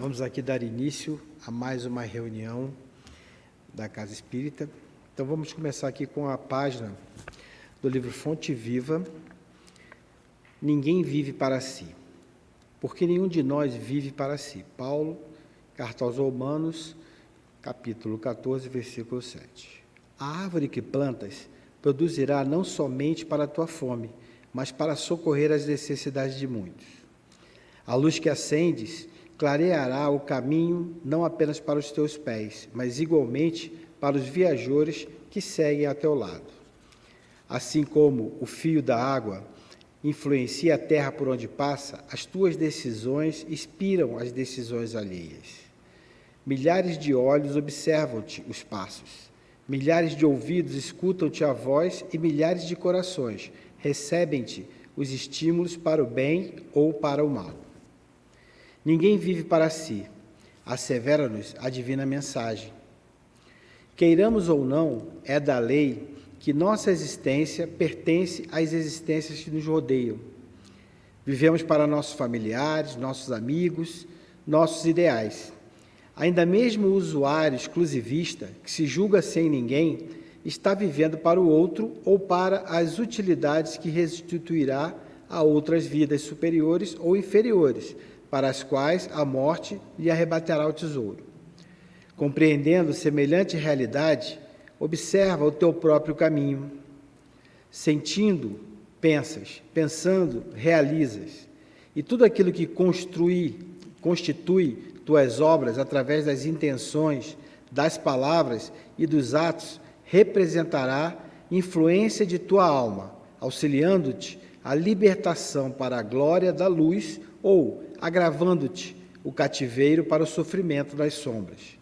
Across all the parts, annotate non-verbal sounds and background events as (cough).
Vamos aqui dar início a mais uma reunião da Casa Espírita. Então vamos começar aqui com a página do livro Fonte Viva. Ninguém vive para si, porque nenhum de nós vive para si. Paulo, carta aos Romanos, capítulo 14, versículo 7. A árvore que plantas produzirá não somente para a tua fome, mas para socorrer as necessidades de muitos. A luz que acendes clareará o caminho não apenas para os teus pés, mas igualmente para os viajores que seguem a teu lado. Assim como o fio da água influencia a terra por onde passa, as tuas decisões inspiram as decisões alheias. Milhares de olhos observam-te os passos, milhares de ouvidos escutam-te a voz e milhares de corações recebem-te os estímulos para o bem ou para o mal. Ninguém vive para si, assevera-nos a divina mensagem. Queiramos ou não, é da lei que nossa existência pertence às existências que nos rodeiam. Vivemos para nossos familiares, nossos amigos, nossos ideais. Ainda mesmo o usuário exclusivista, que se julga sem ninguém, está vivendo para o outro ou para as utilidades que restituirá a outras vidas superiores ou inferiores, para as quais a morte lhe arrebatará o tesouro. Compreendendo semelhante realidade, observa o teu próprio caminho. Sentindo, pensas, pensando, realizas. E tudo aquilo que construi, constitui tuas obras através das intenções, das palavras e dos atos representará influência de tua alma, auxiliando-te a libertação para a glória da luz ou agravando-te o cativeiro para o sofrimento das sombras.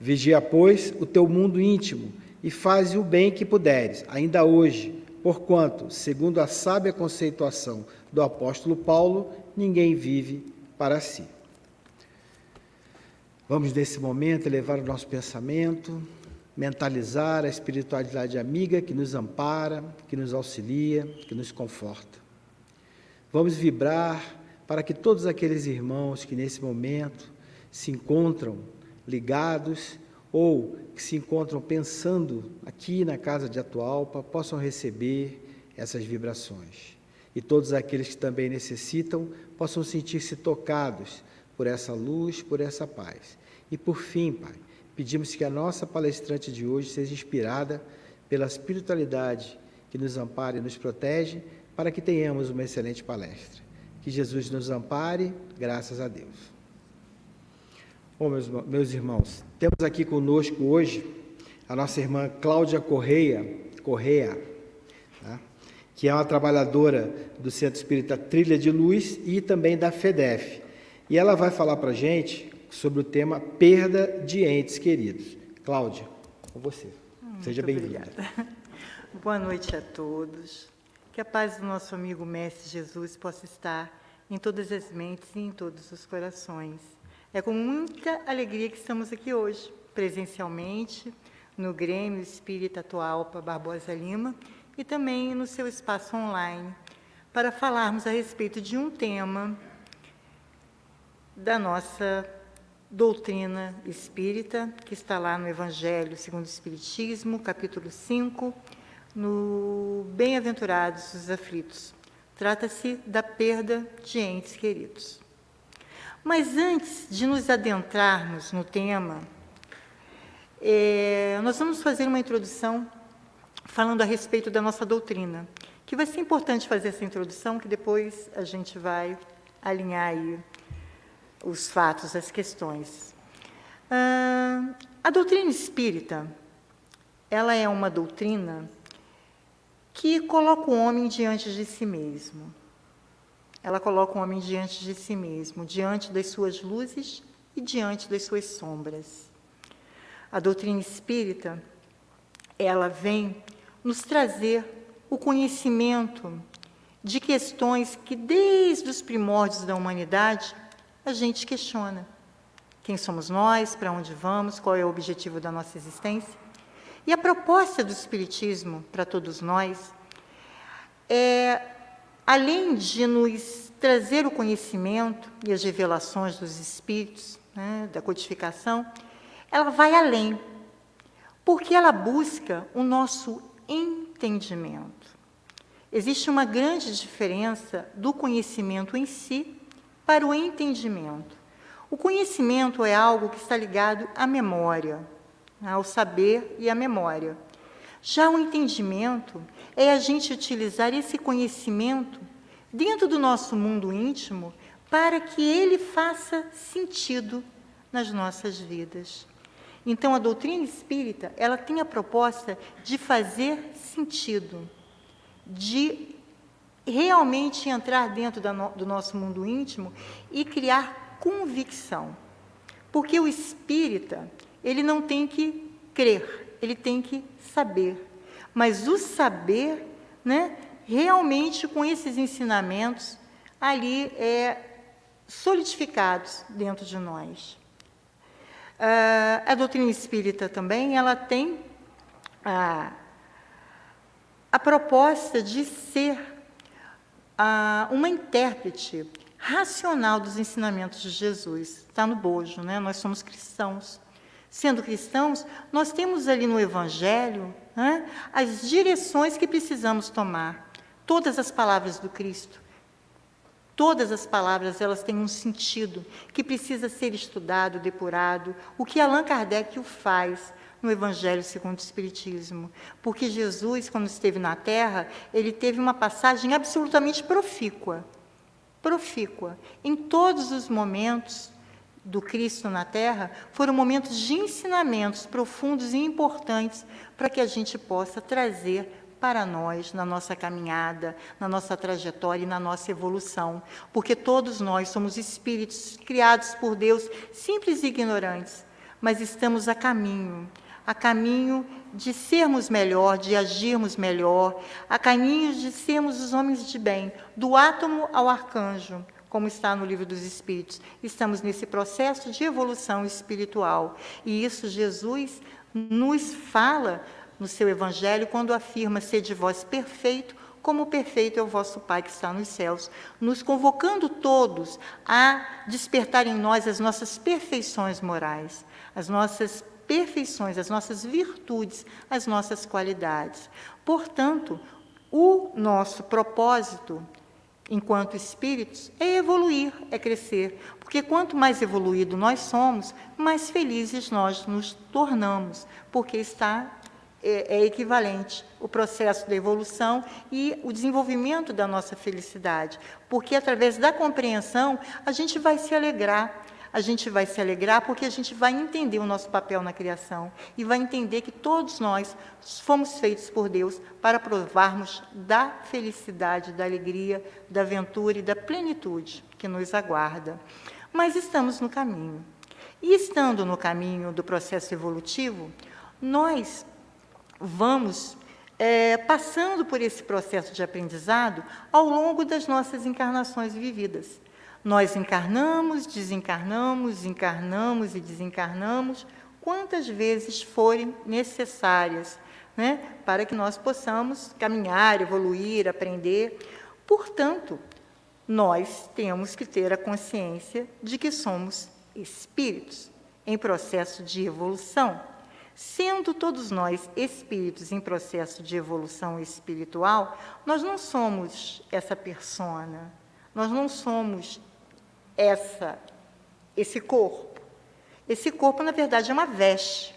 Vigia, pois, o teu mundo íntimo e faze o bem que puderes, ainda hoje, porquanto, segundo a sábia conceituação do apóstolo Paulo, ninguém vive para si. Vamos, nesse momento, elevar o nosso pensamento, mentalizar a espiritualidade amiga que nos ampara, que nos auxilia, que nos conforta. Vamos vibrar para que todos aqueles irmãos que nesse momento se encontram ligados ou que se encontram pensando aqui na casa de Atualpa possam receber essas vibrações. E todos aqueles que também necessitam possam sentir-se tocados por essa luz, por essa paz. E por fim, Pai, pedimos que a nossa palestrante de hoje seja inspirada pela espiritualidade que nos ampara e nos protege, para que tenhamos uma excelente palestra. Que Jesus nos ampare, graças a Deus. Bom, meus, meus irmãos, temos aqui conosco hoje a nossa irmã Cláudia Correia, Correia, tá? que é uma trabalhadora do Centro Espírita Trilha de Luz e também da FEDEF. E ela vai falar para a gente sobre o tema perda de entes queridos. Cláudia, com você. Muito Seja bem-vinda. (laughs) Boa noite a todos. Que a paz do nosso amigo Mestre Jesus possa estar em todas as mentes e em todos os corações. É com muita alegria que estamos aqui hoje, presencialmente, no Grêmio Espírita Atualpa Barbosa Lima e também no seu espaço online, para falarmos a respeito de um tema da nossa doutrina espírita, que está lá no Evangelho segundo o Espiritismo, capítulo 5, no Bem-aventurados os aflitos. Trata-se da perda de entes queridos. Mas antes de nos adentrarmos no tema, é, nós vamos fazer uma introdução falando a respeito da nossa doutrina, que vai ser importante fazer essa introdução, que depois a gente vai alinhar aí os fatos, as questões. Ah, a doutrina espírita, ela é uma doutrina que coloca o homem diante de si mesmo. Ela coloca o homem diante de si mesmo, diante das suas luzes e diante das suas sombras. A doutrina espírita, ela vem nos trazer o conhecimento de questões que, desde os primórdios da humanidade, a gente questiona. Quem somos nós, para onde vamos, qual é o objetivo da nossa existência? E a proposta do Espiritismo para todos nós é, além de nos trazer o conhecimento e as revelações dos Espíritos né, da codificação, ela vai além, porque ela busca o nosso entendimento. Existe uma grande diferença do conhecimento em si para o entendimento. O conhecimento é algo que está ligado à memória, ao saber e à memória. Já o entendimento é a gente utilizar esse conhecimento dentro do nosso mundo íntimo para que ele faça sentido nas nossas vidas. Então, a doutrina espírita, ela tem a proposta de fazer sentido, de realmente entrar dentro do nosso mundo íntimo e criar convicção. Porque o espírita, ele não tem que crer, ele tem que saber. Mas o saber, né, realmente com esses ensinamentos ali é, solidificados dentro de nós. Uh, a doutrina espírita também, ela tem a, a proposta de ser uh, uma intérprete racional dos ensinamentos de Jesus. Está no bojo, né? Nós somos cristãos. Sendo cristãos, nós temos ali no Evangelho né, as direções que precisamos tomar. Todas as palavras do Cristo, todas as palavras, elas têm um sentido que precisa ser estudado, depurado. O que Allan Kardec o faz no Evangelho segundo o Espiritismo. Porque Jesus, quando esteve na Terra, ele teve uma passagem absolutamente profícua. Profícua. Em todos os momentos do Cristo na Terra foram momentos de ensinamentos profundos e importantes para que a gente possa trazer para nós na nossa caminhada, na nossa trajetória e na nossa evolução, porque todos nós somos espíritos criados por Deus, simples e ignorantes, mas estamos a caminho, a caminho de sermos melhor, de agirmos melhor, a caminho de sermos os homens de bem, do átomo ao arcanjo, como está no livro dos Espíritos. Estamos nesse processo de evolução espiritual. E isso Jesus nos fala no seu Evangelho quando afirma: Sede vós perfeito, como perfeito é o vosso Pai que está nos céus, nos convocando todos a despertar em nós as nossas perfeições morais, as nossas perfeições, as nossas virtudes, as nossas qualidades. Portanto, o nosso propósito enquanto espíritos, é evoluir, é crescer. Porque quanto mais evoluído nós somos, mais felizes nós nos tornamos, porque está é, é equivalente o processo da evolução e o desenvolvimento da nossa felicidade. Porque através da compreensão a gente vai se alegrar a gente vai se alegrar porque a gente vai entender o nosso papel na criação e vai entender que todos nós fomos feitos por Deus para provarmos da felicidade, da alegria, da aventura e da plenitude que nos aguarda. Mas estamos no caminho. E estando no caminho do processo evolutivo, nós vamos é, passando por esse processo de aprendizado ao longo das nossas encarnações vividas. Nós encarnamos, desencarnamos, encarnamos e desencarnamos quantas vezes forem necessárias, né, para que nós possamos caminhar, evoluir, aprender. Portanto, nós temos que ter a consciência de que somos espíritos em processo de evolução. Sendo todos nós espíritos em processo de evolução espiritual, nós não somos essa persona, nós não somos essa, esse corpo. Esse corpo, na verdade, é uma veste.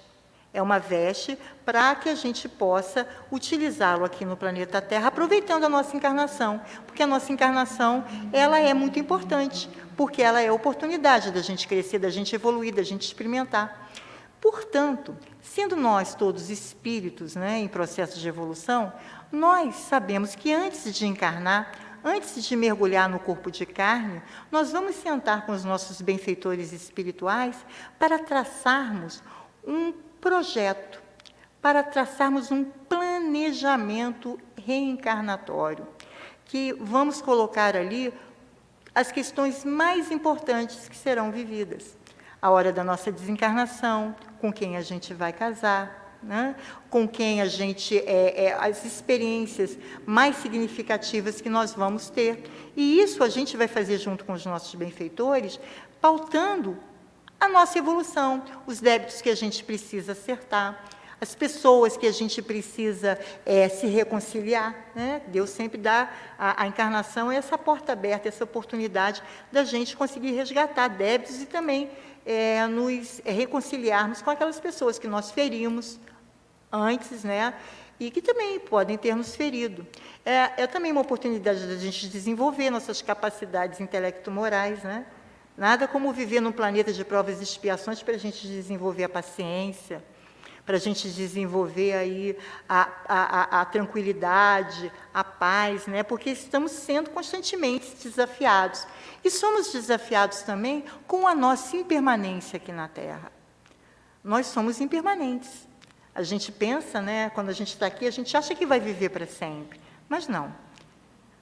É uma veste para que a gente possa utilizá-lo aqui no planeta Terra, aproveitando a nossa encarnação, porque a nossa encarnação ela é muito importante, porque ela é a oportunidade da gente crescer, da gente evoluir, da gente experimentar. Portanto, sendo nós todos espíritos né, em processo de evolução, nós sabemos que antes de encarnar, antes de mergulhar no corpo de carne, nós vamos sentar com os nossos benfeitores espirituais para traçarmos um projeto, para traçarmos um planejamento reencarnatório, que vamos colocar ali as questões mais importantes que serão vividas. A hora da nossa desencarnação, com quem a gente vai casar, né? com quem a gente é, é, as experiências mais significativas que nós vamos ter. E isso a gente vai fazer junto com os nossos benfeitores, pautando a nossa evolução, os débitos que a gente precisa acertar, as pessoas que a gente precisa é, se reconciliar. Né? Deus sempre dá a, a encarnação essa porta aberta, essa oportunidade da gente conseguir resgatar débitos e também é, nos reconciliarmos com aquelas pessoas que nós ferimos antes, né? e que também podem ter nos ferido. É, é também uma oportunidade da gente desenvolver nossas capacidades intelecto-morais, né? Nada como viver num planeta de provas e expiações para a gente desenvolver a paciência, para a gente desenvolver aí a, a, a, a, tranquilidade, a paz, né? porque estamos sendo constantemente desafiados. E somos desafiados também com a nossa impermanência aqui na Terra. Nós somos impermanentes. A gente pensa, né, quando a gente está aqui, a gente acha que vai viver para sempre. Mas não.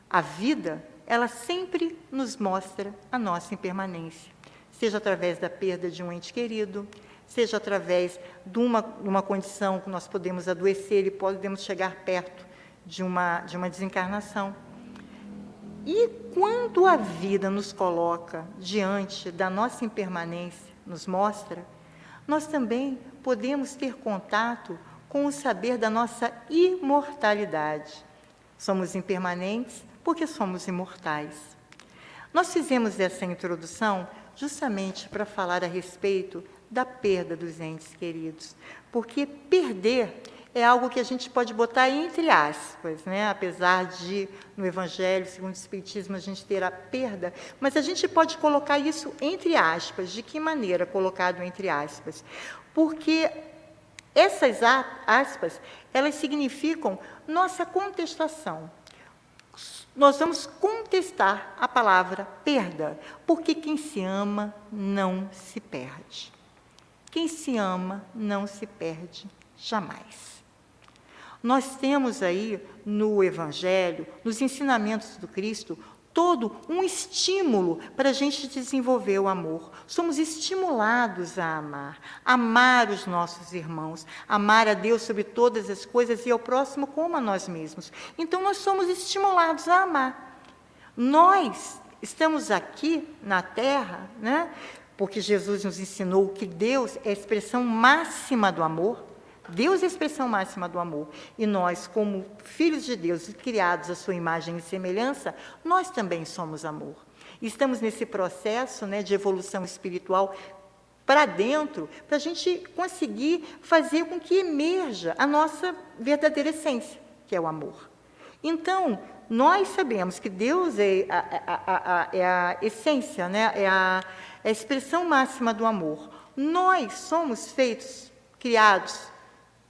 A vida, ela sempre nos mostra a nossa impermanência. Seja através da perda de um ente querido, seja através de uma, uma condição que nós podemos adoecer e podemos chegar perto de uma, de uma desencarnação. E quando a vida nos coloca diante da nossa impermanência, nos mostra, nós também podemos ter contato com o saber da nossa imortalidade. Somos impermanentes porque somos imortais. Nós fizemos essa introdução justamente para falar a respeito da perda dos entes queridos. Porque perder é algo que a gente pode botar entre aspas, né? apesar de, no Evangelho, segundo o Espiritismo, a gente ter a perda, mas a gente pode colocar isso entre aspas. De que maneira colocado entre aspas? Porque essas aspas, elas significam nossa contestação. Nós vamos contestar a palavra perda, porque quem se ama não se perde. Quem se ama não se perde jamais. Nós temos aí no Evangelho, nos ensinamentos do Cristo, todo um estímulo para a gente desenvolver o amor. Somos estimulados a amar, amar os nossos irmãos, amar a Deus sobre todas as coisas e ao próximo como a nós mesmos. Então, nós somos estimulados a amar. Nós estamos aqui na Terra, né, porque Jesus nos ensinou que Deus é a expressão máxima do amor. Deus é a expressão máxima do amor. E nós, como filhos de Deus, criados à sua imagem e semelhança, nós também somos amor. Estamos nesse processo né, de evolução espiritual para dentro, para a gente conseguir fazer com que emerja a nossa verdadeira essência, que é o amor. Então, nós sabemos que Deus é a, a, a, é a essência, né? é a é a expressão máxima do amor. Nós somos feitos, criados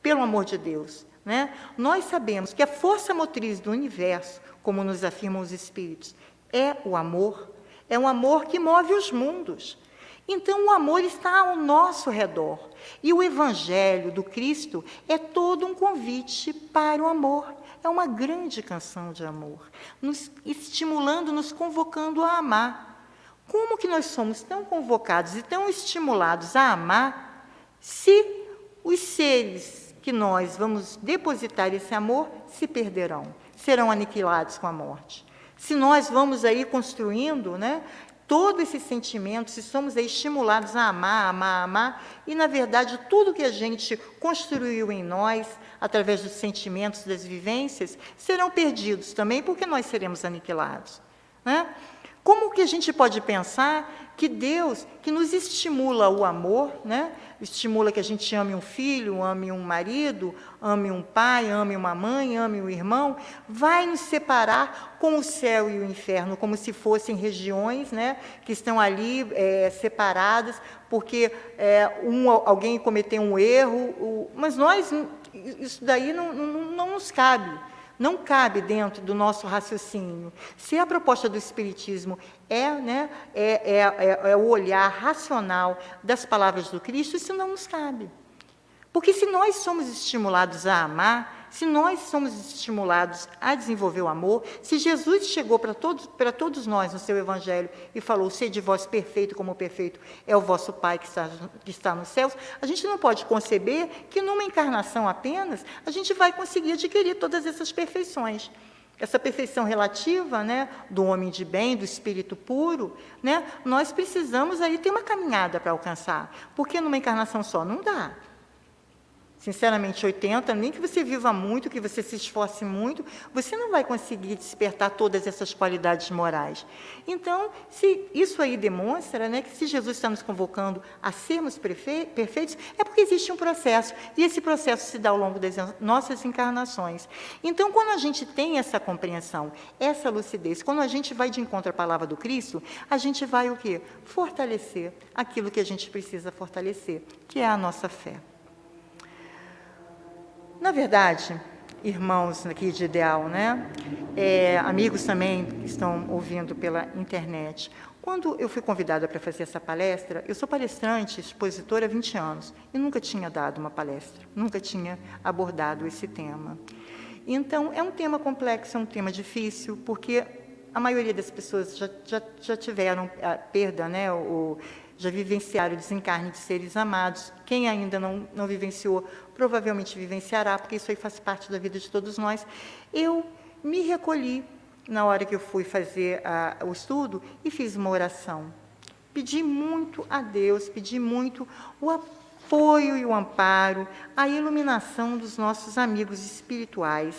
pelo amor de Deus. Né? Nós sabemos que a força motriz do universo, como nos afirmam os Espíritos, é o amor. É um amor que move os mundos. Então, o amor está ao nosso redor. E o Evangelho do Cristo é todo um convite para o amor. É uma grande canção de amor, nos estimulando, nos convocando a amar. Como que nós somos tão convocados e tão estimulados a amar se os seres que nós vamos depositar esse amor se perderão, serão aniquilados com a morte? Se nós vamos aí construindo, né, todo esse sentimento, se somos estimulados a amar, amar, amar, e na verdade tudo que a gente construiu em nós, através dos sentimentos, das vivências, serão perdidos também, porque nós seremos aniquilados. Né? Como que a gente pode pensar que Deus, que nos estimula o amor, né? estimula que a gente ame um filho, ame um marido, ame um pai, ame uma mãe, ame um irmão, vai nos separar com o céu e o inferno, como se fossem regiões né, que estão ali é, separadas, porque é, um, alguém cometeu um erro, o, mas nós, isso daí não, não, não nos cabe não cabe dentro do nosso raciocínio. Se a proposta do Espiritismo é, né, é, é, é, é o olhar racional das palavras do Cristo, isso não nos cabe. Porque se nós somos estimulados a amar, se nós somos estimulados a desenvolver o amor, se Jesus chegou para todos, para todos nós no seu Evangelho e falou: Sede vós perfeito como perfeito é o vosso Pai que está, que está nos céus, a gente não pode conceber que numa encarnação apenas a gente vai conseguir adquirir todas essas perfeições. essa perfeição relativa, né, do homem de bem, do espírito puro, né, nós precisamos aí ter uma caminhada para alcançar, porque numa encarnação só não dá. Sinceramente, 80, nem que você viva muito, que você se esforce muito, você não vai conseguir despertar todas essas qualidades morais. Então, se isso aí demonstra né, que se Jesus está nos convocando a sermos perfeitos, é porque existe um processo, e esse processo se dá ao longo das nossas encarnações. Então, quando a gente tem essa compreensão, essa lucidez, quando a gente vai de encontro à palavra do Cristo, a gente vai o quê? Fortalecer aquilo que a gente precisa fortalecer, que é a nossa fé. Na verdade, irmãos aqui de Ideal, né? É, amigos também que estão ouvindo pela internet. Quando eu fui convidada para fazer essa palestra, eu sou palestrante, expositora há 20 anos, e nunca tinha dado uma palestra, nunca tinha abordado esse tema. Então, é um tema complexo, é um tema difícil, porque a maioria das pessoas já, já, já tiveram a perda, né, o, já vivenciaram o desencarne de seres amados. Quem ainda não, não vivenciou, provavelmente vivenciará, porque isso aí faz parte da vida de todos nós. Eu me recolhi na hora que eu fui fazer a, o estudo e fiz uma oração. Pedi muito a Deus, pedi muito o apoio e o amparo, a iluminação dos nossos amigos espirituais,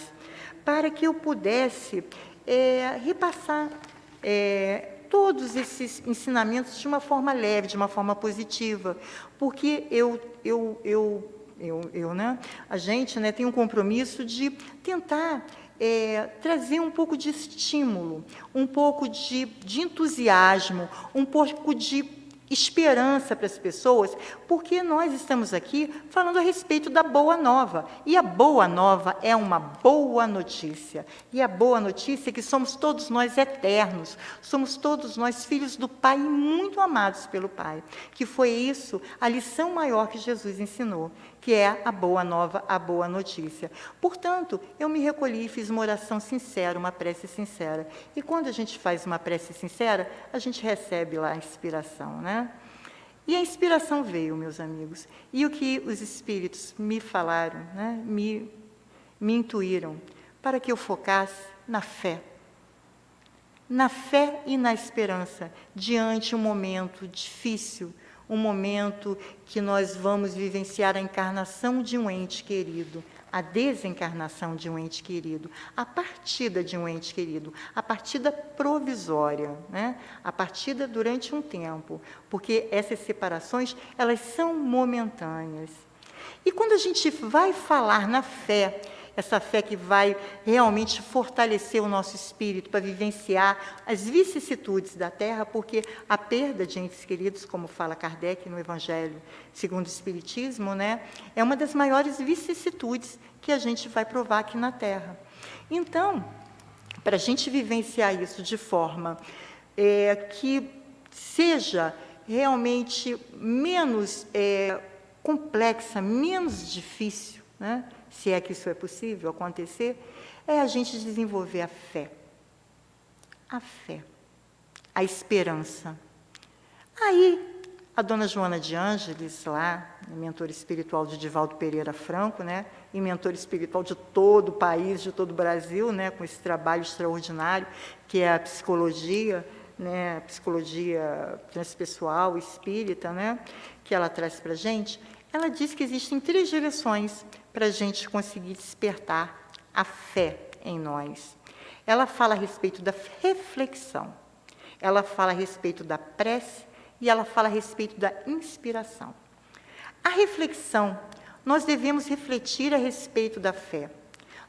para que eu pudesse é, repassar é, todos esses ensinamentos de uma forma leve, de uma forma positiva, porque eu, eu, eu, eu, eu né, a gente né, tem um compromisso de tentar é, trazer um pouco de estímulo, um pouco de, de entusiasmo, um pouco de esperança para as pessoas, porque nós estamos aqui falando a respeito da boa nova. E a boa nova é uma boa notícia. E a boa notícia é que somos todos nós eternos, somos todos nós filhos do Pai e muito amados pelo Pai. Que foi isso a lição maior que Jesus ensinou, que é a boa nova, a boa notícia. Portanto, eu me recolhi e fiz uma oração sincera, uma prece sincera. E quando a gente faz uma prece sincera, a gente recebe lá a inspiração, né? E a inspiração veio, meus amigos. E o que os espíritos me falaram, né? me, me intuíram, para que eu focasse na fé. Na fé e na esperança, diante um momento difícil, um momento que nós vamos vivenciar a encarnação de um ente querido, a desencarnação de um ente querido, a partida de um ente querido, a partida provisória, né? a partida durante um tempo, porque essas separações elas são momentâneas. E quando a gente vai falar na fé essa fé que vai realmente fortalecer o nosso espírito para vivenciar as vicissitudes da terra, porque a perda de entes queridos, como fala Kardec no Evangelho segundo o Espiritismo, né, é uma das maiores vicissitudes que a gente vai provar aqui na terra. Então, para a gente vivenciar isso de forma é, que seja realmente menos é, complexa, menos difícil, né? Se é que isso é possível acontecer, é a gente desenvolver a fé. A fé. A esperança. Aí, a dona Joana de Ângeles, lá, mentora espiritual de Divaldo Pereira Franco, né, e mentora espiritual de todo o país, de todo o Brasil, né, com esse trabalho extraordinário que é a psicologia, né, psicologia transpessoal, espírita, né, que ela traz para a gente, ela diz que existem três direções para a gente conseguir despertar a fé em nós. Ela fala a respeito da reflexão, ela fala a respeito da prece e ela fala a respeito da inspiração. A reflexão, nós devemos refletir a respeito da fé.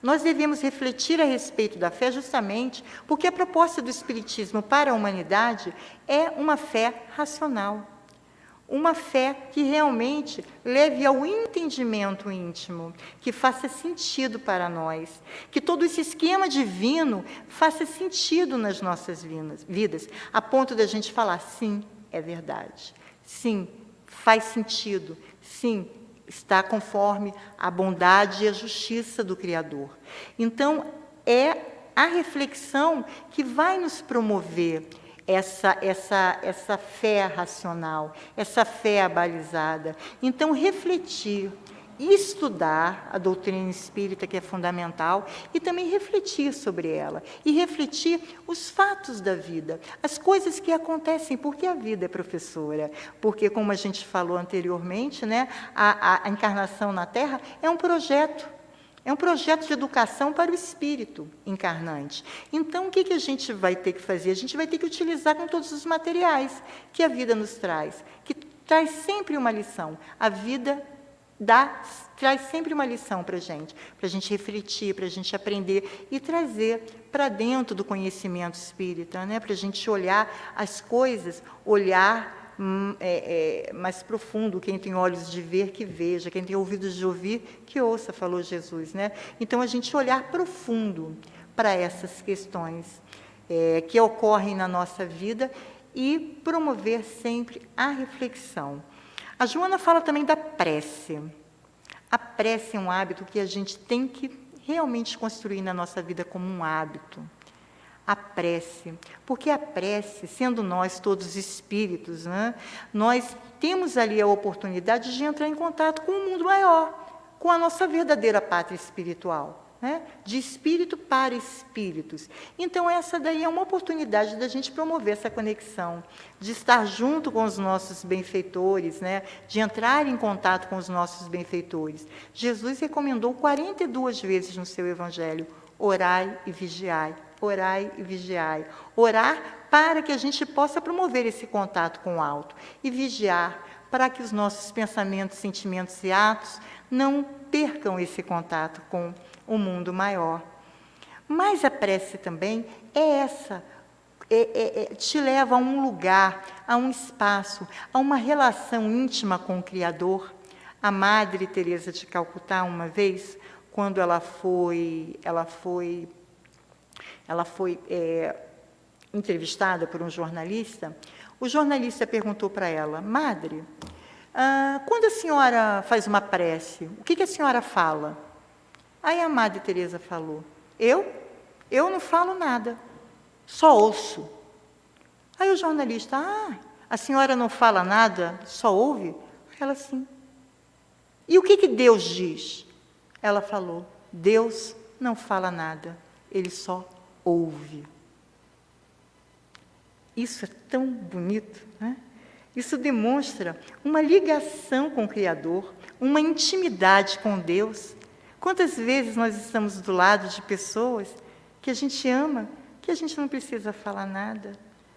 Nós devemos refletir a respeito da fé justamente porque a proposta do Espiritismo para a humanidade é uma fé racional uma fé que realmente leve ao entendimento íntimo, que faça sentido para nós, que todo esse esquema divino faça sentido nas nossas vidas, a ponto da gente falar: sim, é verdade, sim, faz sentido, sim, está conforme a bondade e a justiça do Criador. Então, é a reflexão que vai nos promover essa, essa, essa fé racional, essa fé abalizada. Então, refletir estudar a doutrina espírita, que é fundamental, e também refletir sobre ela. E refletir os fatos da vida, as coisas que acontecem, porque a vida é professora. Porque, como a gente falou anteriormente, né, a, a encarnação na Terra é um projeto. É um projeto de educação para o espírito encarnante. Então, o que, a gente vai ter que fazer? A gente vai ter que utilizar com todos os materiais que a vida nos traz, que traz sempre uma lição. A vida dá, traz sempre uma lição para a gente, para a gente refletir, para a gente aprender e trazer para dentro do conhecimento espírita, né? para a gente olhar as coisas, olhar é, é, mais profundo. Quem tem olhos de ver, que veja. Quem tem ouvidos de ouvir, que ouça, falou Jesus. Né? Então, a gente olhar profundo para essas questões é, que ocorrem na nossa vida e promover sempre a reflexão. A Joana fala também da prece. A prece é um hábito que a gente tem que realmente construir na nossa vida como um hábito. A prece, porque a prece, sendo nós todos espíritos, né, nós temos ali a oportunidade de entrar em contato com o um mundo maior, com a nossa verdadeira pátria espiritual né? de espírito para espíritos. Então, essa daí é uma oportunidade da gente promover essa conexão, de estar junto com os nossos benfeitores, né? de entrar em contato com os nossos benfeitores. Jesus recomendou 42 vezes no seu Evangelho: orai e vigiai, orai e vigiai. Orar para que a gente possa promover esse contato com o alto, e vigiar para que os nossos pensamentos, sentimentos e atos não percam esse contato com o mundo maior. Mas a prece também é essa, é, é, é, te leva a um lugar, a um espaço, a uma relação íntima com o Criador. A Madre Teresa de Calcutá, uma vez, quando ela foi, ela foi, ela foi é, entrevistada por um jornalista, o jornalista perguntou para ela, Madre, ah, quando a senhora faz uma prece, o que, que a senhora fala? Aí a Madre Teresa falou: Eu? Eu não falo nada, só ouço. Aí o jornalista: Ah, a senhora não fala nada, só ouve? Ela sim. E o que, que Deus diz? Ela falou: Deus não fala nada, ele só ouve. Isso é tão bonito, né? Isso demonstra uma ligação com o Criador, uma intimidade com Deus, Quantas vezes nós estamos do lado de pessoas que a gente ama, que a gente não precisa falar nada.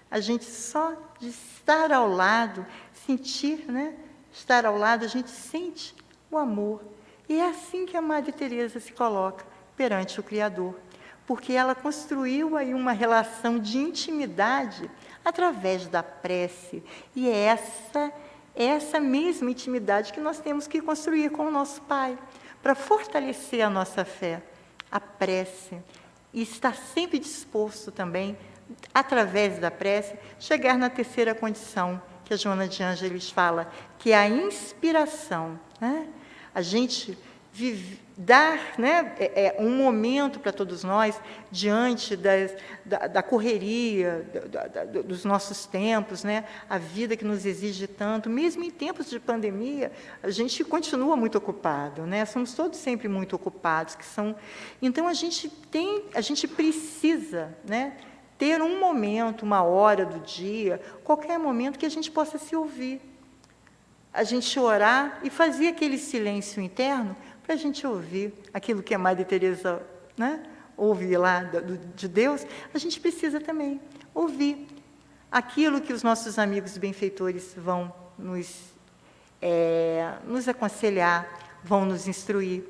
A gente só de estar ao lado, sentir, né? Estar ao lado, a gente sente o amor. E é assim que a Madre Teresa se coloca perante o Criador, porque ela construiu aí uma relação de intimidade através da prece. E é essa essa mesma intimidade que nós temos que construir com o nosso Pai para fortalecer a nossa fé, a prece, e estar sempre disposto também, através da prece, chegar na terceira condição que a Joana de Ângeles fala, que é a inspiração. Né? A gente vive, dar né, é, é, um momento para todos nós diante das, da, da, correria da, da, dos nossos tempos, né, a vida que nos exige tanto, mesmo em tempos de pandemia, a gente continua muito ocupado, né, somos todos sempre muito ocupados, que são, então a gente tem, a gente precisa, né, ter um momento, uma hora do dia, qualquer momento que a gente possa se ouvir, a gente orar e fazer aquele silêncio interno para a gente ouvir aquilo que a Madre Teresa né, ouve lá de Deus, a gente precisa também ouvir aquilo que os nossos amigos benfeitores vão nos, é, nos aconselhar, vão nos instruir.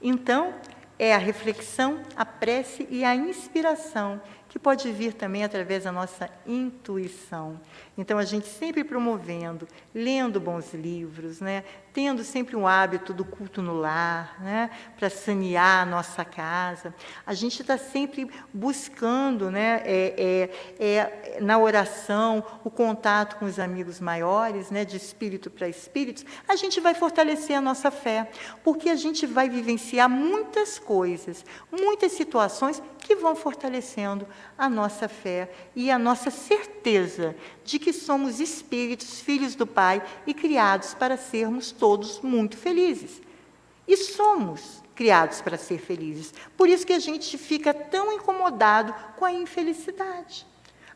Então, é a reflexão, a prece e a inspiração que pode vir também através da nossa intuição. Então, a gente sempre promovendo, lendo bons livros, né? tendo sempre um hábito do culto no lar, né? para sanear a nossa casa. A gente está sempre buscando, né? É, é, é, na oração, o contato com os amigos maiores, né? de espírito para espíritos. A gente vai fortalecer a nossa fé, porque a gente vai vivenciar muitas coisas, muitas situações que vão fortalecendo a nossa fé e a nossa certeza de que somos espíritos, filhos do Pai e criados para sermos todos muito felizes. E somos criados para ser felizes. Por isso que a gente fica tão incomodado com a infelicidade.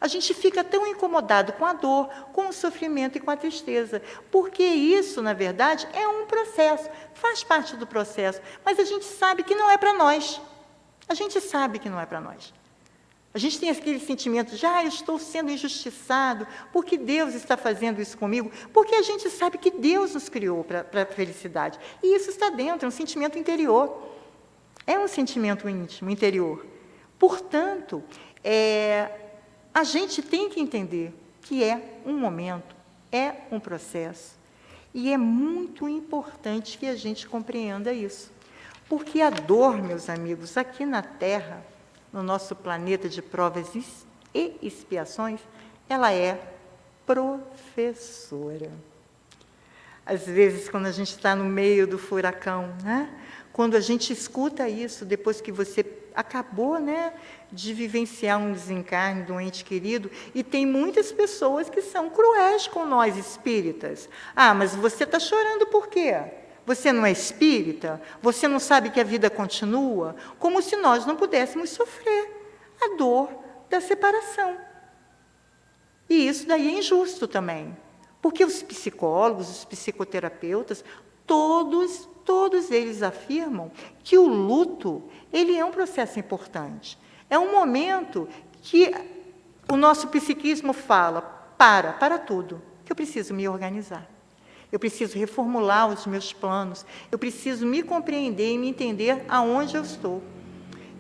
A gente fica tão incomodado com a dor, com o sofrimento e com a tristeza, porque isso, na verdade, é um processo, faz parte do processo, mas a gente sabe que não é para nós. A gente sabe que não é para nós. A gente tem aquele sentimento de, ah, estou sendo injustiçado, porque Deus está fazendo isso comigo, porque a gente sabe que Deus nos criou para a felicidade. E isso está dentro, é um sentimento interior. É um sentimento íntimo, interior. Portanto, é, a gente tem que entender que é um momento, é um processo. E é muito importante que a gente compreenda isso. Porque a dor, meus amigos, aqui na Terra, no nosso planeta de provas e expiações, ela é professora. Às vezes, quando a gente está no meio do furacão, né? quando a gente escuta isso, depois que você acabou né, de vivenciar um desencarne de um ente querido, e tem muitas pessoas que são cruéis com nós espíritas. Ah, mas você está chorando por quê? Você não é espírita? Você não sabe que a vida continua? Como se nós não pudéssemos sofrer a dor da separação. E isso daí é injusto também. Porque os psicólogos, os psicoterapeutas, todos, todos eles afirmam que o luto, ele é um processo importante. É um momento que o nosso psiquismo fala, para, para tudo, que eu preciso me organizar. Eu preciso reformular os meus planos. Eu preciso me compreender e me entender aonde eu estou.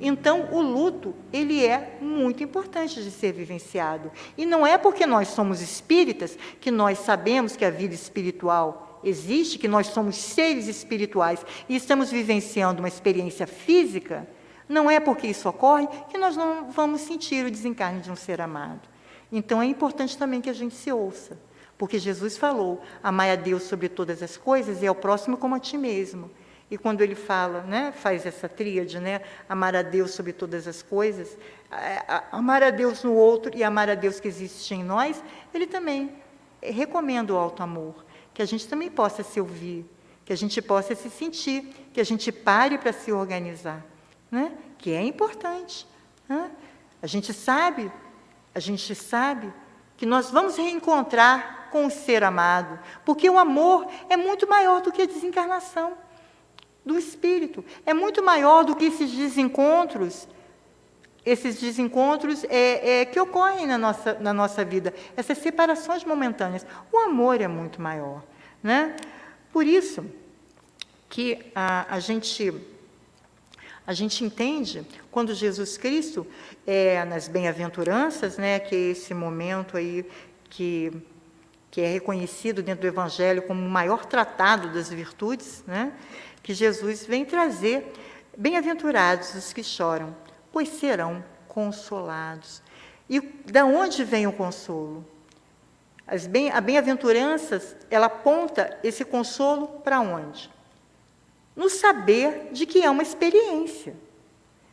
Então, o luto, ele é muito importante de ser vivenciado. E não é porque nós somos espíritas que nós sabemos que a vida espiritual existe, que nós somos seres espirituais e estamos vivenciando uma experiência física, não é porque isso ocorre que nós não vamos sentir o desencarne de um ser amado. Então, é importante também que a gente se ouça. Porque Jesus falou: amai a Deus sobre todas as coisas e ao próximo como a ti mesmo. E quando ele fala, né, faz essa tríade, né, amar a Deus sobre todas as coisas, amar a Deus no outro e amar a Deus que existe em nós, ele também recomenda o alto amor, que a gente também possa se ouvir, que a gente possa se sentir, que a gente pare para se organizar, né, que é importante. Né? A gente sabe, a gente sabe que nós vamos reencontrar com o ser amado, porque o amor é muito maior do que a desencarnação do espírito, é muito maior do que esses desencontros, esses desencontros é, é, que ocorrem na nossa, na nossa vida, essas separações momentâneas. O amor é muito maior. Né? Por isso que a, a gente a gente entende quando Jesus Cristo, é, nas bem-aventuranças, né, que é esse momento aí que que é reconhecido dentro do Evangelho como o maior tratado das virtudes, né? que Jesus vem trazer. Bem-aventurados os que choram, pois serão consolados. E da onde vem o consolo? As bem, a bem-aventuranças, ela aponta esse consolo para onde? No saber de que é uma experiência,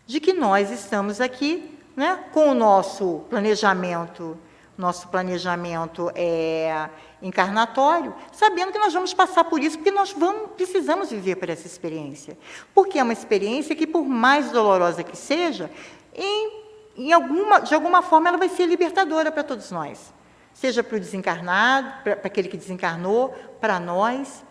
de que nós estamos aqui né, com o nosso planejamento nosso planejamento é encarnatório, sabendo que nós vamos passar por isso, porque nós vamos, precisamos viver por essa experiência. Porque é uma experiência que, por mais dolorosa que seja, em, em alguma, de alguma forma ela vai ser libertadora para todos nós. Seja para o desencarnado, para, para aquele que desencarnou, para nós.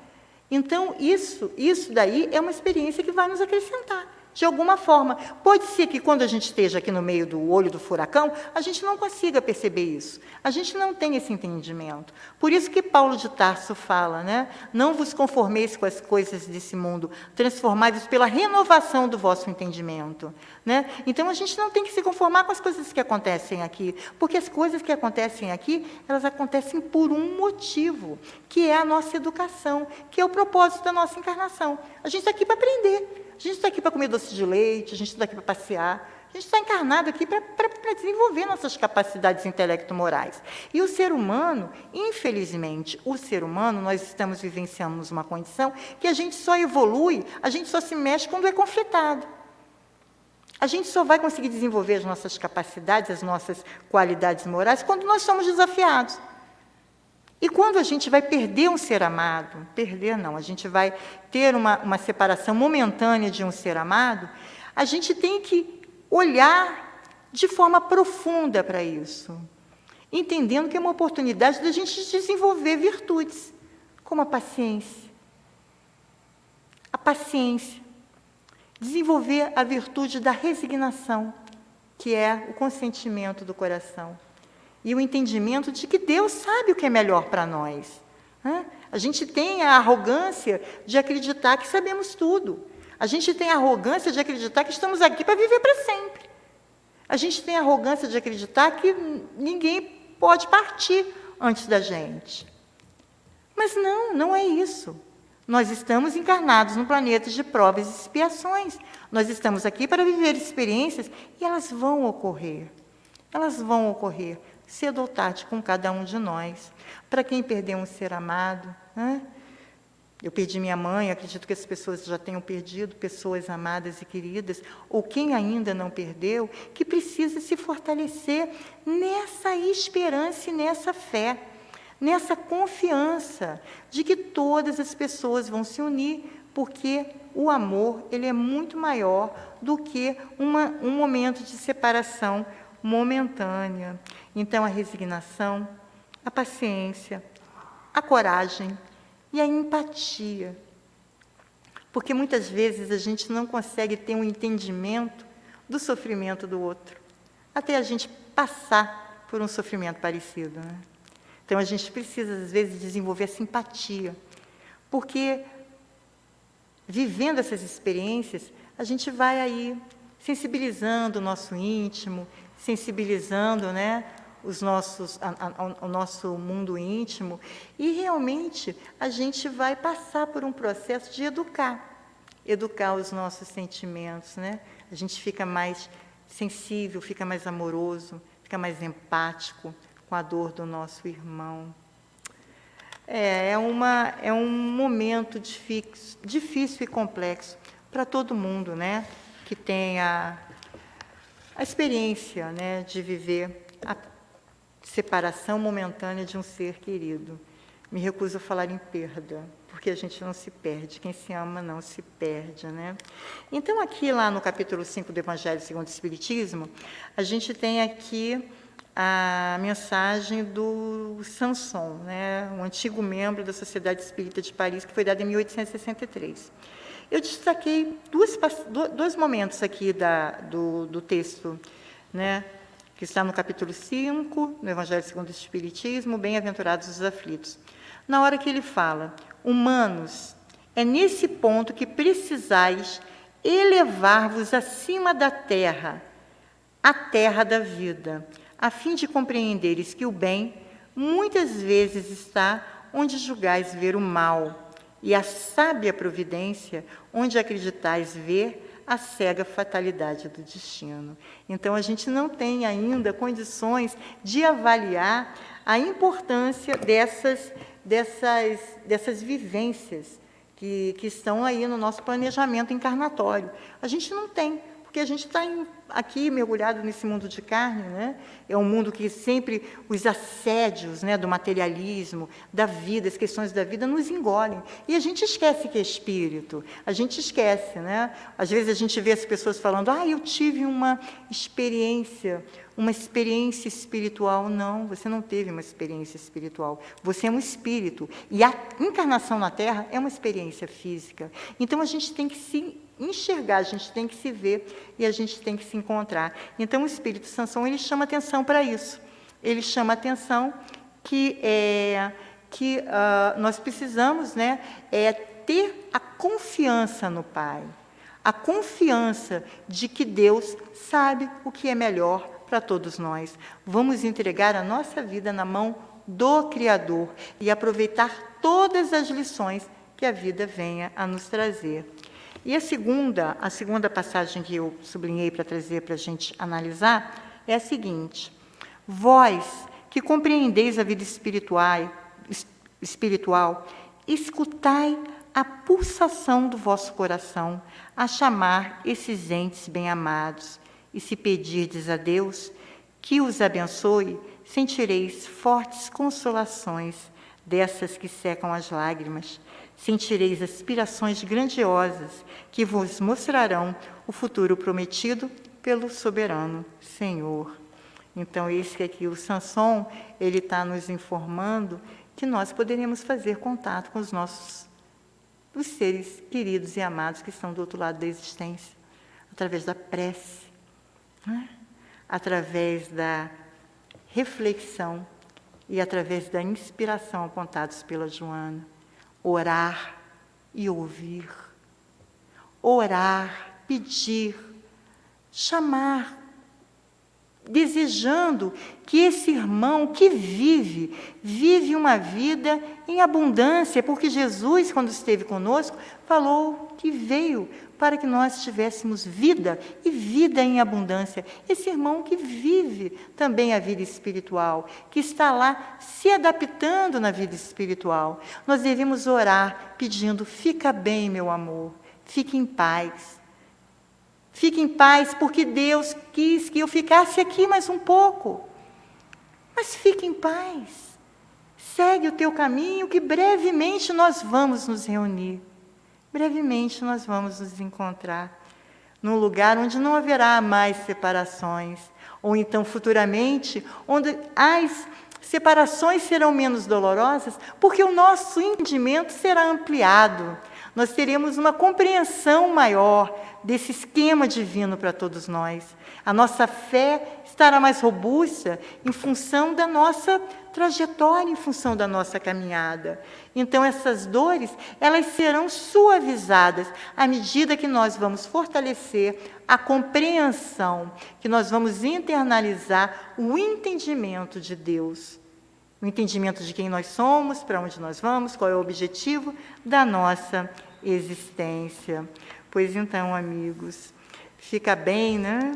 Então, isso, isso daí é uma experiência que vai nos acrescentar de alguma forma. Pode ser que quando a gente esteja aqui no meio do olho do furacão, a gente não consiga perceber isso. A gente não tem esse entendimento. Por isso que Paulo de Tarso fala, né? Não vos conformeis com as coisas desse mundo, transformai-vos pela renovação do vosso entendimento. Né? Então a gente não tem que se conformar com as coisas que acontecem aqui, porque as coisas que acontecem aqui, elas acontecem por um motivo, que é a nossa educação, que é o propósito da nossa encarnação. A gente está aqui para aprender. A gente está aqui para comer doce de leite, a gente está aqui para passear, a gente está encarnado aqui para desenvolver nossas capacidades intelecto-morais. E o ser humano, infelizmente, o ser humano, nós estamos vivenciando uma condição que a gente só evolui, a gente só se mexe quando é conflitado. A gente só vai conseguir desenvolver as nossas capacidades, as nossas qualidades morais, quando nós somos desafiados. E quando a gente vai perder um ser amado, perder não, a gente vai ter uma, uma separação momentânea de um ser amado, a gente tem que olhar de forma profunda para isso, entendendo que é uma oportunidade da gente desenvolver virtudes, como a paciência. A paciência. Desenvolver a virtude da resignação, que é o consentimento do coração e o entendimento de que Deus sabe o que é melhor para nós. A gente tem a arrogância de acreditar que sabemos tudo. A gente tem a arrogância de acreditar que estamos aqui para viver para sempre. A gente tem a arrogância de acreditar que ninguém pode partir antes da gente. Mas não, não é isso. Nós estamos encarnados num planeta de provas e expiações. Nós estamos aqui para viver experiências e elas vão ocorrer. Elas vão ocorrer cedo ou tarde com cada um de nós. Para quem perdeu um ser amado, né? eu perdi minha mãe, acredito que as pessoas já tenham perdido pessoas amadas e queridas, ou quem ainda não perdeu, que precisa se fortalecer nessa esperança e nessa fé, nessa confiança de que todas as pessoas vão se unir, porque o amor ele é muito maior do que uma, um momento de separação momentânea. Então, a resignação, a paciência, a coragem e a empatia. Porque muitas vezes a gente não consegue ter um entendimento do sofrimento do outro, até a gente passar por um sofrimento parecido. Né? Então, a gente precisa, às vezes, desenvolver a simpatia, porque vivendo essas experiências, a gente vai aí sensibilizando o nosso íntimo, sensibilizando né, os nossos, a, a, o nosso mundo íntimo, e realmente a gente vai passar por um processo de educar, educar os nossos sentimentos. Né? A gente fica mais sensível, fica mais amoroso, fica mais empático com a dor do nosso irmão. É, é, uma, é um momento difícil, difícil e complexo para todo mundo, né? Que tenha a experiência né, de viver a separação momentânea de um ser querido. Me recuso a falar em perda, porque a gente não se perde, quem se ama não se perde. Né? Então, aqui lá no capítulo 5 do Evangelho segundo o Espiritismo, a gente tem aqui a mensagem do Sanson, né, um antigo membro da Sociedade Espírita de Paris, que foi dada em 1863. Eu destaquei duas, dois momentos aqui da, do, do texto, né, que está no capítulo 5, no Evangelho segundo o Espiritismo, Bem-aventurados os aflitos. Na hora que ele fala, humanos, é nesse ponto que precisais elevar-vos acima da terra, a terra da vida, a fim de compreenderes que o bem muitas vezes está onde julgais ver o mal e a sábia providência, onde acreditais ver a cega fatalidade do destino. Então, a gente não tem ainda condições de avaliar a importância dessas, dessas, dessas vivências que, que estão aí no nosso planejamento encarnatório. A gente não tem porque a gente está aqui mergulhado nesse mundo de carne, né? É um mundo que sempre os assédios, né, do materialismo, da vida, as questões da vida nos engolem. E a gente esquece que é espírito. A gente esquece, né? Às vezes a gente vê as pessoas falando: "Ah, eu tive uma experiência, uma experiência espiritual". Não, você não teve uma experiência espiritual. Você é um espírito e a encarnação na Terra é uma experiência física. Então a gente tem que se enxergar, a gente tem que se ver e a gente tem que se encontrar. Então, o Espírito Sansão ele chama atenção para isso. Ele chama atenção que, é, que uh, nós precisamos né, é, ter a confiança no Pai, a confiança de que Deus sabe o que é melhor para todos nós. Vamos entregar a nossa vida na mão do Criador e aproveitar todas as lições que a vida venha a nos trazer. E a segunda, a segunda passagem que eu sublinhei para trazer para a gente analisar é a seguinte: Vós que compreendeis a vida espiritual, espiritual, escutai a pulsação do vosso coração a chamar esses entes bem-amados, e se pedirdes a Deus que os abençoe, sentireis fortes consolações dessas que secam as lágrimas, sentireis aspirações grandiosas que vos mostrarão o futuro prometido pelo soberano Senhor. Então, esse que aqui, o Sanson, ele está nos informando que nós poderíamos fazer contato com os nossos os seres queridos e amados que estão do outro lado da existência, através da prece, né? através da reflexão e através da inspiração apontados pela Joana. Orar e ouvir. Orar, pedir, chamar, desejando que esse irmão que vive, vive uma vida em abundância, porque Jesus, quando esteve conosco, falou que veio para que nós tivéssemos vida e vida em abundância. Esse irmão que vive também a vida espiritual, que está lá se adaptando na vida espiritual. Nós devemos orar pedindo: fica bem, meu amor, fique em paz. Fique em paz, porque Deus quis que eu ficasse aqui mais um pouco. Mas fique em paz. Segue o teu caminho, que brevemente nós vamos nos reunir. Brevemente nós vamos nos encontrar num lugar onde não haverá mais separações, ou então futuramente, onde as separações serão menos dolorosas, porque o nosso entendimento será ampliado. Nós teremos uma compreensão maior desse esquema divino para todos nós. A nossa fé estará mais robusta em função da nossa trajetória, em função da nossa caminhada. Então essas dores, elas serão suavizadas à medida que nós vamos fortalecer a compreensão, que nós vamos internalizar o entendimento de Deus. O entendimento de quem nós somos, para onde nós vamos, qual é o objetivo da nossa existência. Pois então, amigos, fica bem, né?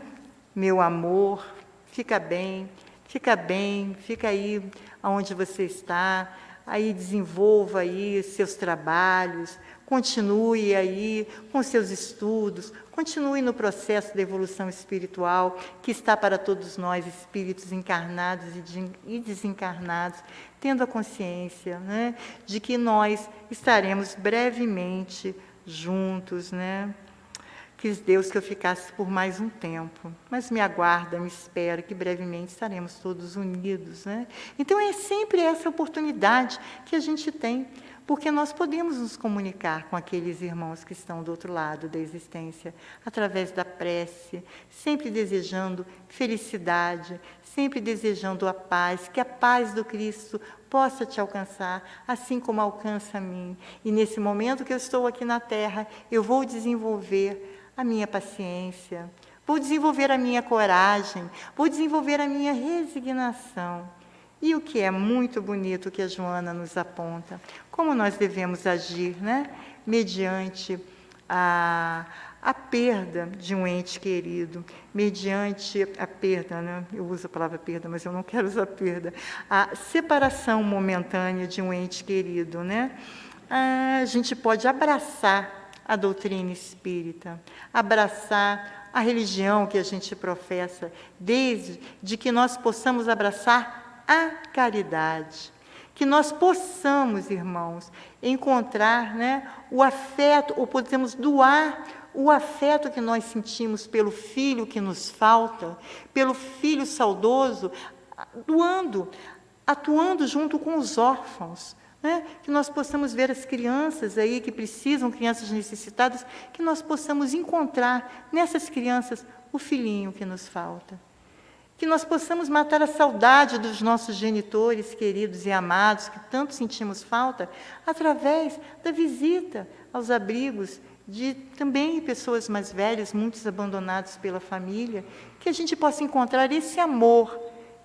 Meu amor, fica bem, fica bem, fica aí onde você está, aí desenvolva aí seus trabalhos, continue aí com seus estudos, continue no processo da evolução espiritual que está para todos nós, espíritos encarnados e desencarnados, tendo a consciência né, de que nós estaremos brevemente juntos, né? Quis Deus que eu ficasse por mais um tempo, mas me aguarda, me espera, que brevemente estaremos todos unidos. Né? Então é sempre essa oportunidade que a gente tem, porque nós podemos nos comunicar com aqueles irmãos que estão do outro lado da existência, através da prece, sempre desejando felicidade, sempre desejando a paz, que a paz do Cristo possa te alcançar, assim como alcança a mim. E nesse momento que eu estou aqui na Terra, eu vou desenvolver a minha paciência, vou desenvolver a minha coragem, vou desenvolver a minha resignação. E o que é muito bonito que a Joana nos aponta, como nós devemos agir, né? Mediante a a perda de um ente querido, mediante a perda, né? eu uso a palavra perda, mas eu não quero usar perda, a separação momentânea de um ente querido, né? a gente pode abraçar a doutrina espírita, abraçar a religião que a gente professa, desde de que nós possamos abraçar a caridade, que nós possamos, irmãos, encontrar né, o afeto, ou podemos doar o afeto que nós sentimos pelo filho que nos falta, pelo filho saudoso, doando, atuando junto com os órfãos. Né? Que nós possamos ver as crianças aí que precisam, crianças necessitadas, que nós possamos encontrar nessas crianças o filhinho que nos falta. Que nós possamos matar a saudade dos nossos genitores queridos e amados, que tanto sentimos falta, através da visita aos abrigos de também pessoas mais velhas, muitos abandonados pela família, que a gente possa encontrar esse amor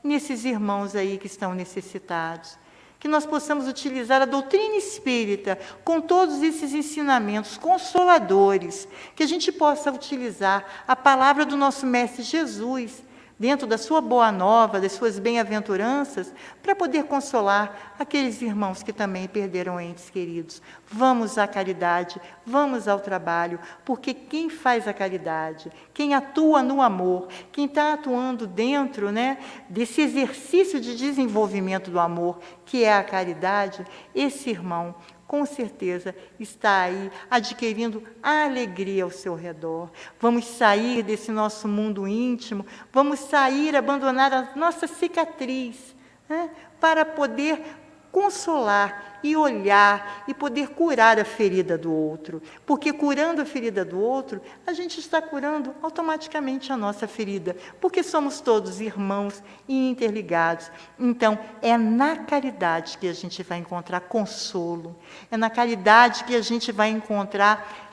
nesses irmãos aí que estão necessitados. Que nós possamos utilizar a doutrina espírita com todos esses ensinamentos consoladores, que a gente possa utilizar a palavra do nosso Mestre Jesus, dentro da sua boa nova, das suas bem-aventuranças, para poder consolar aqueles irmãos que também perderam entes queridos. Vamos à caridade, vamos ao trabalho, porque quem faz a caridade, quem atua no amor, quem está atuando dentro né, desse exercício de desenvolvimento do amor, que é a caridade, esse irmão com certeza está aí adquirindo alegria ao seu redor. Vamos sair desse nosso mundo íntimo, vamos sair, abandonar a nossa cicatriz, né, para poder consolar e olhar e poder curar a ferida do outro. Porque curando a ferida do outro, a gente está curando automaticamente a nossa ferida, porque somos todos irmãos e interligados. Então, é na caridade que a gente vai encontrar consolo, é na caridade que a gente vai encontrar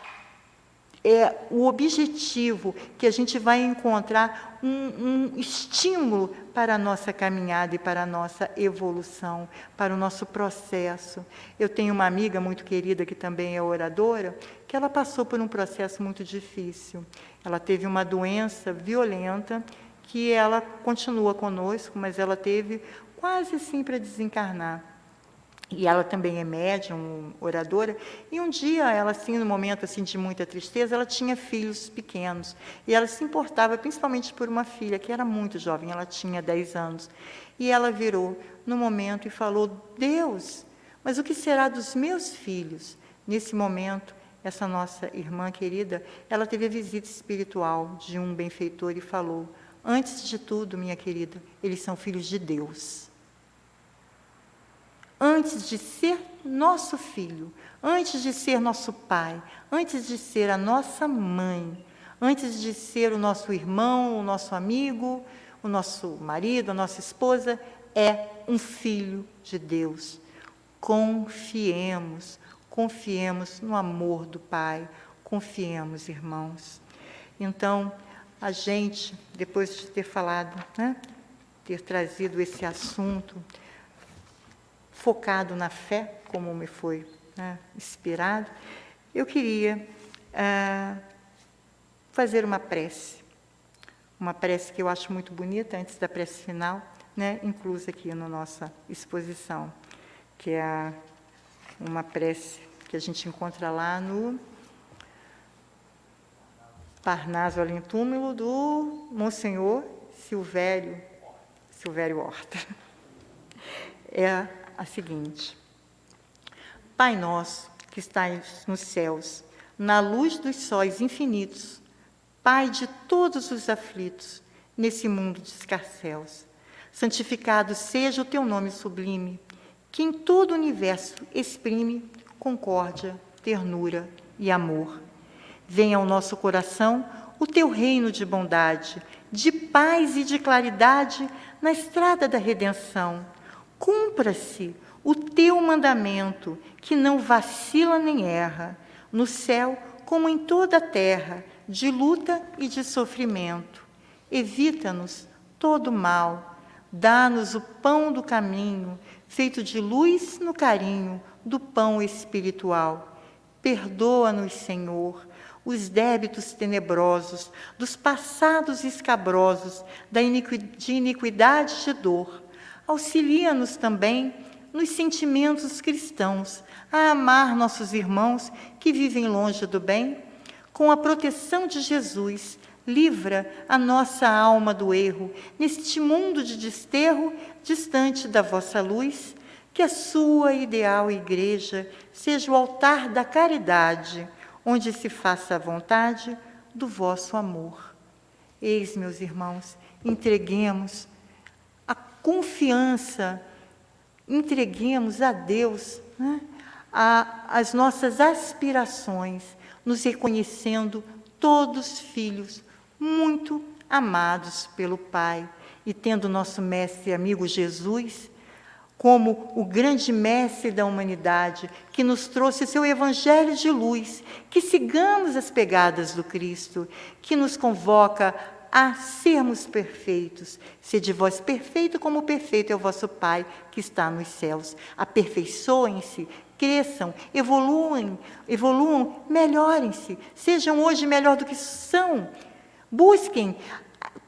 é o objetivo que a gente vai encontrar um, um, estímulo para a nossa caminhada e para a nossa evolução, para o nosso processo. Eu tenho uma amiga muito querida que também é oradora, que ela passou por um processo muito difícil. Ela teve uma doença violenta que ela continua conosco, mas ela teve quase assim para desencarnar e ela também é médium, oradora, e um dia ela, assim, no momento assim de muita tristeza, ela tinha filhos pequenos, e ela se importava principalmente por uma filha, que era muito jovem, ela tinha 10 anos, e ela virou no momento e falou, Deus, mas o que será dos meus filhos? Nesse momento, essa nossa irmã querida, ela teve a visita espiritual de um benfeitor e falou, antes de tudo, minha querida, eles são filhos de Deus antes de ser nosso filho, antes de ser nosso pai, antes de ser a nossa mãe, antes de ser o nosso irmão, o nosso amigo, o nosso marido, a nossa esposa, é um filho de Deus. Confiemos, confiemos no amor do Pai, confiemos, irmãos. Então, a gente, depois de ter falado, né, ter trazido esse assunto, focado na fé, como me foi né, inspirado, eu queria ah, fazer uma prece. Uma prece que eu acho muito bonita, antes da prece final, né, inclusa aqui na nossa exposição, que é uma prece que a gente encontra lá no Parnaso Alentúmulo do Monsenhor Silvério, Silvério Horta. (laughs) É a seguinte: Pai nosso que estais nos céus, na luz dos sóis infinitos, Pai de todos os aflitos, nesse mundo de escarcéus, santificado seja o teu nome sublime, que em todo o universo exprime concórdia, ternura e amor. Venha ao nosso coração o teu reino de bondade, de paz e de claridade na estrada da redenção Cumpra-se o teu mandamento, que não vacila nem erra, no céu como em toda a terra, de luta e de sofrimento. Evita-nos todo mal, dá-nos o pão do caminho, feito de luz no carinho do pão espiritual. Perdoa-nos, Senhor, os débitos tenebrosos, dos passados escabrosos, da de iniquidade de dor Auxilia-nos também nos sentimentos cristãos a amar nossos irmãos que vivem longe do bem. Com a proteção de Jesus, livra a nossa alma do erro, neste mundo de desterro, distante da vossa luz. Que a sua ideal igreja seja o altar da caridade, onde se faça a vontade do vosso amor. Eis, meus irmãos, entreguemos confiança, entreguemos a Deus né, a, as nossas aspirações, nos reconhecendo todos filhos muito amados pelo Pai e tendo nosso mestre e amigo Jesus como o grande mestre da humanidade, que nos trouxe seu evangelho de luz, que sigamos as pegadas do Cristo, que nos convoca a sermos perfeitos. Sede vós perfeito como perfeito é o vosso Pai que está nos céus. Aperfeiçoem-se, cresçam, evoluem, evoluam, melhorem-se. Sejam hoje melhor do que são. Busquem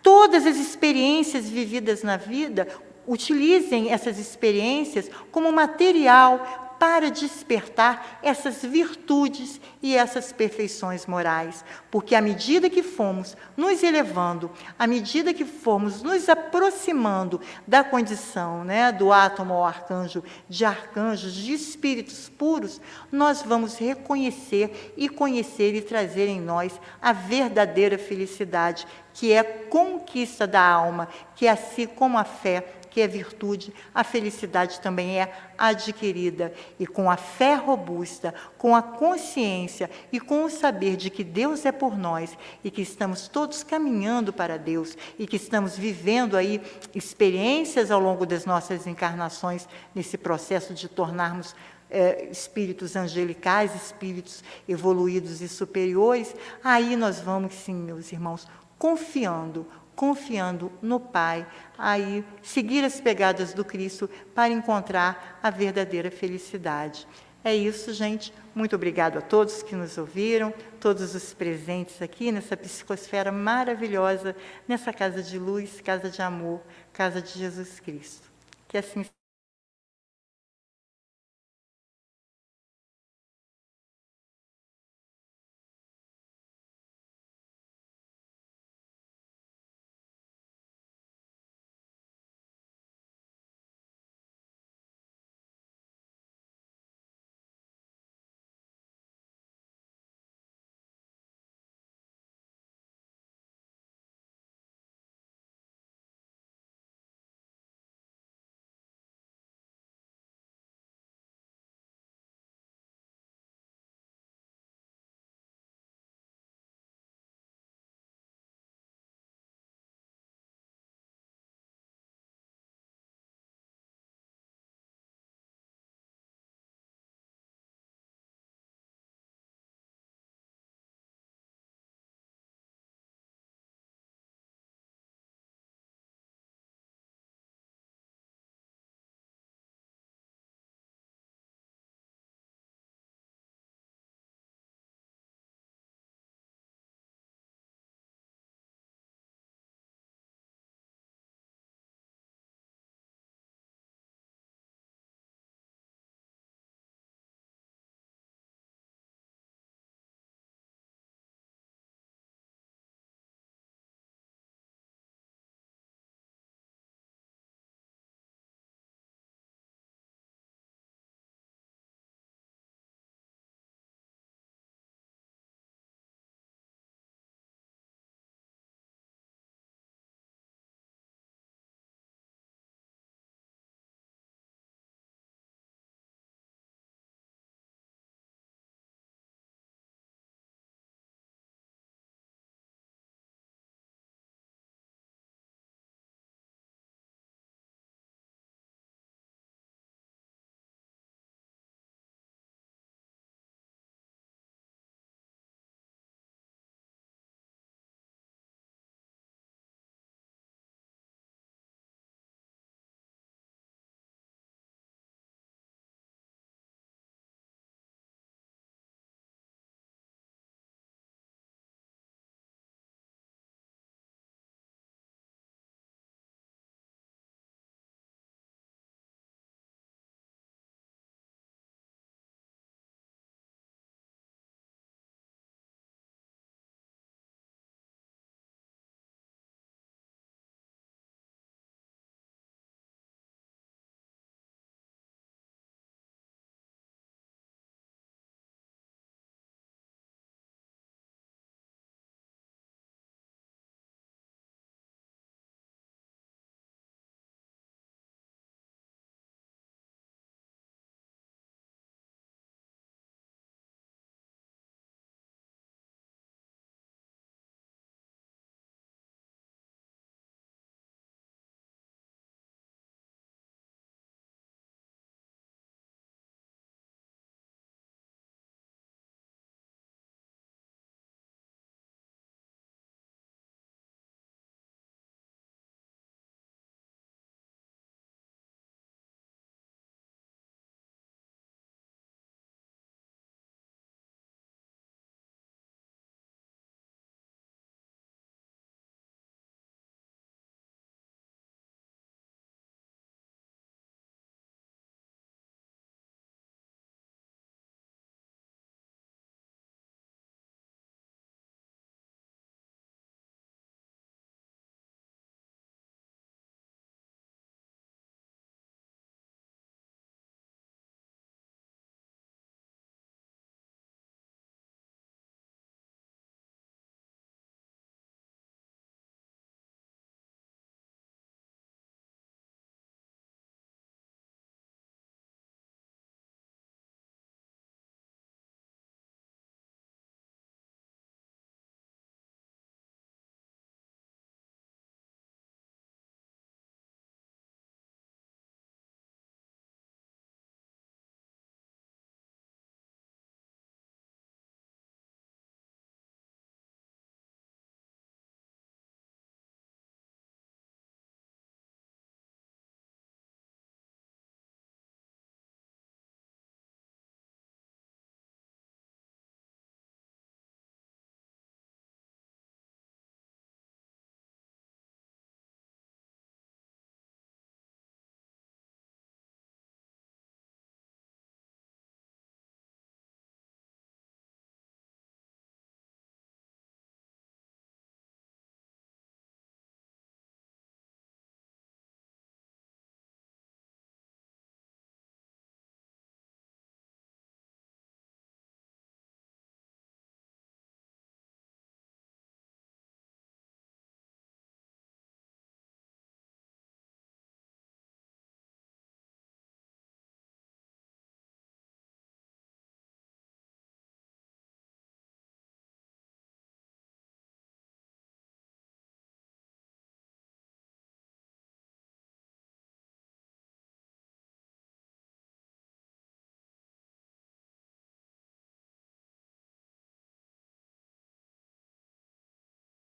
Todas as experiências vividas na vida, utilizem essas experiências como material para despertar essas virtudes e essas perfeições morais. Porque à medida que fomos nos elevando, à medida que formos nos aproximando da condição né, do átomo ao arcanjo, de arcanjos, de espíritos puros, nós vamos reconhecer e conhecer e trazer em nós a verdadeira felicidade, que é conquista da alma, que é assim como a fé que é virtude, a felicidade também é adquirida. E com a fé robusta, com a consciência e com o saber de que Deus é por nós e que estamos todos caminhando para Deus e que estamos vivendo aí experiências ao longo das nossas encarnações nesse processo de tornarmos é, espíritos angelicais, espíritos evoluídos e superiores, aí nós vamos, sim, meus irmãos, confiando, confiando no Pai, aí seguir as pegadas do Cristo para encontrar a verdadeira felicidade. É isso, gente. Muito obrigado a todos que nos ouviram, todos os presentes aqui nessa psicosfera maravilhosa, nessa casa de luz, casa de amor, casa de Jesus Cristo. Que assim